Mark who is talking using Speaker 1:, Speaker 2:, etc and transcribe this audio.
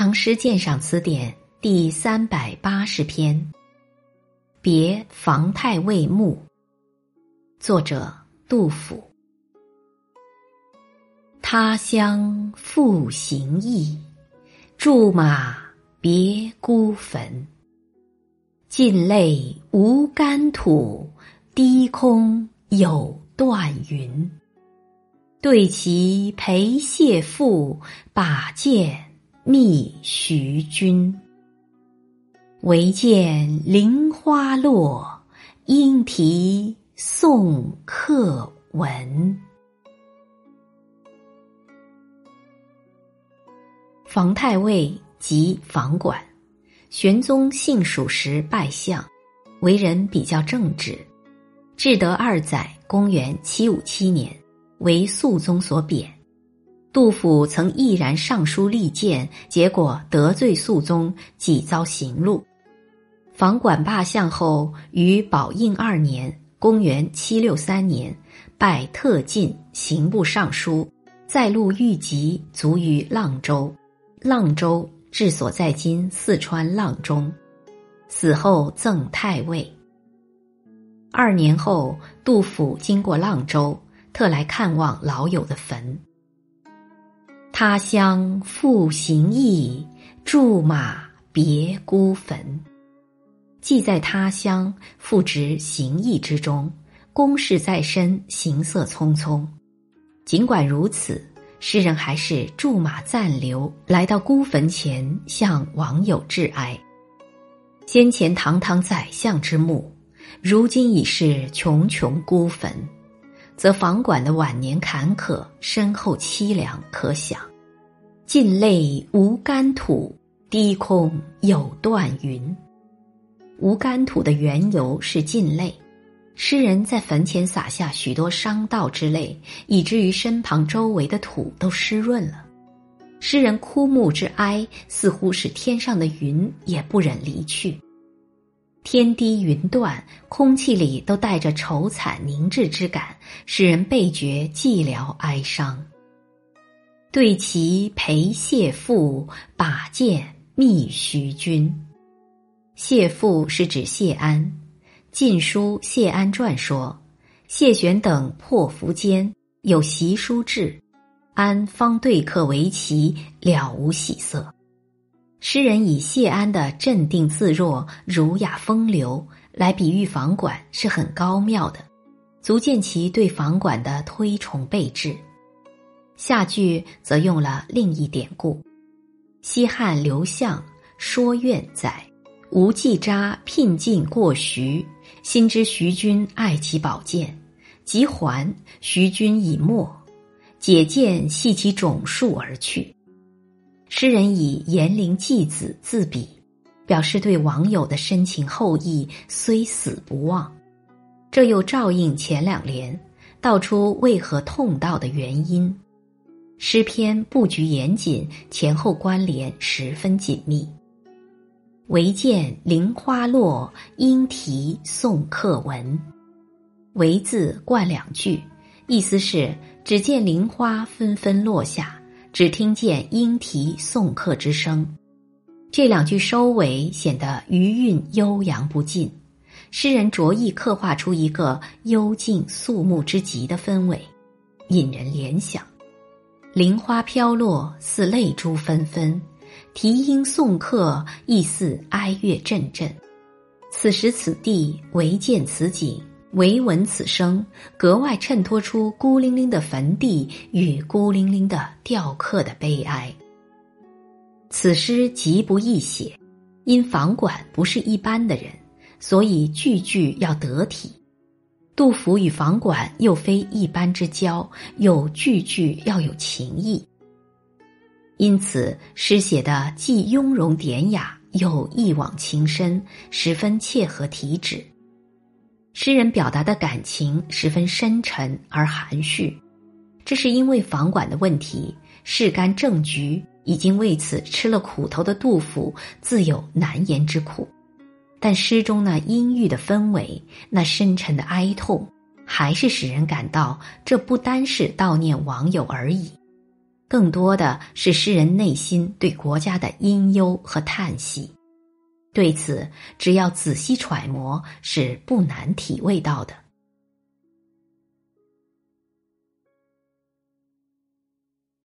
Speaker 1: 唐诗鉴赏词典第三百八十篇《别房太尉墓》，作者杜甫。他乡复行意，驻马别孤坟。尽泪无干土，低空有断云。对棋陪谢父，把剑。觅徐君，唯见菱花落，莺啼送客闻。房太尉即房管，玄宗幸蜀时拜相，为人比较正直。至德二载（公元七五七年），为肃宗所贬。杜甫曾毅然上书力谏，结果得罪肃宗，几遭刑戮。房管罢相后，于宝应二年（公元七六三年），拜特进刑部尚书，再录御籍，卒于阆州。阆州治所在今四川阆中。死后赠太尉。二年后，杜甫经过阆州，特来看望老友的坟。他乡复行意，驻马别孤坟。既在他乡，复值行役之中，公事在身，行色匆匆。尽管如此，诗人还是驻马暂留，来到孤坟前，向网友致哀。先前堂堂宰相之墓，如今已是穷穷孤坟，则房管的晚年坎坷、身后凄凉，可想。尽泪无干土，低空有断云。无干土的缘由是尽泪，诗人在坟前撒下许多伤悼之泪，以至于身旁周围的土都湿润了。诗人枯木之哀，似乎使天上的云也不忍离去。天低云断，空气里都带着愁惨凝滞之感，使人倍觉寂寥哀伤。对其陪谢父，把剑觅徐君。谢父是指谢安，《晋书·谢安传》说：谢玄等破伏间，有习书至，安方对客为棋，了无喜色。诗人以谢安的镇定自若、儒雅风流来比喻房管，是很高妙的，足见其对房管的推崇备至。下句则用了另一典故：西汉刘向说苑载，吴季札聘进过徐，心知徐君爱其宝剑，即还，徐君已没，解剑系其种树而去。诗人以严陵季子自比，表示对网友的深情厚谊虽死不忘。这又照应前两联，道出为何痛悼的原因。诗篇布局严谨，前后关联十分紧密。唯见菱花落，莺啼送客闻。唯字冠两句，意思是只见菱花纷纷落下，只听见莺啼送客之声。这两句收尾显得余韵悠扬不尽，诗人着意刻画出一个幽静肃穆之极的氛围，引人联想。菱花飘落，似泪珠纷纷；啼莺送客，亦似哀乐阵阵。此时此地，唯见此景，唯闻此声，格外衬托出孤零零的坟地与孤零零的吊客的悲哀。此诗极不易写，因房管不是一般的人，所以句句要得体。杜甫与房管又非一般之交，又句句要有情意，因此诗写的既雍容典雅，又一往情深，十分切合题旨。诗人表达的感情十分深沉而含蓄，这是因为房管的问题，事干政局，已经为此吃了苦头的杜甫自有难言之苦。但诗中那阴郁的氛围，那深沉的哀痛，还是使人感到这不单是悼念网友而已。更多的是诗人内心对国家的阴忧和叹息。对此，只要仔细揣摩，是不难体味到的。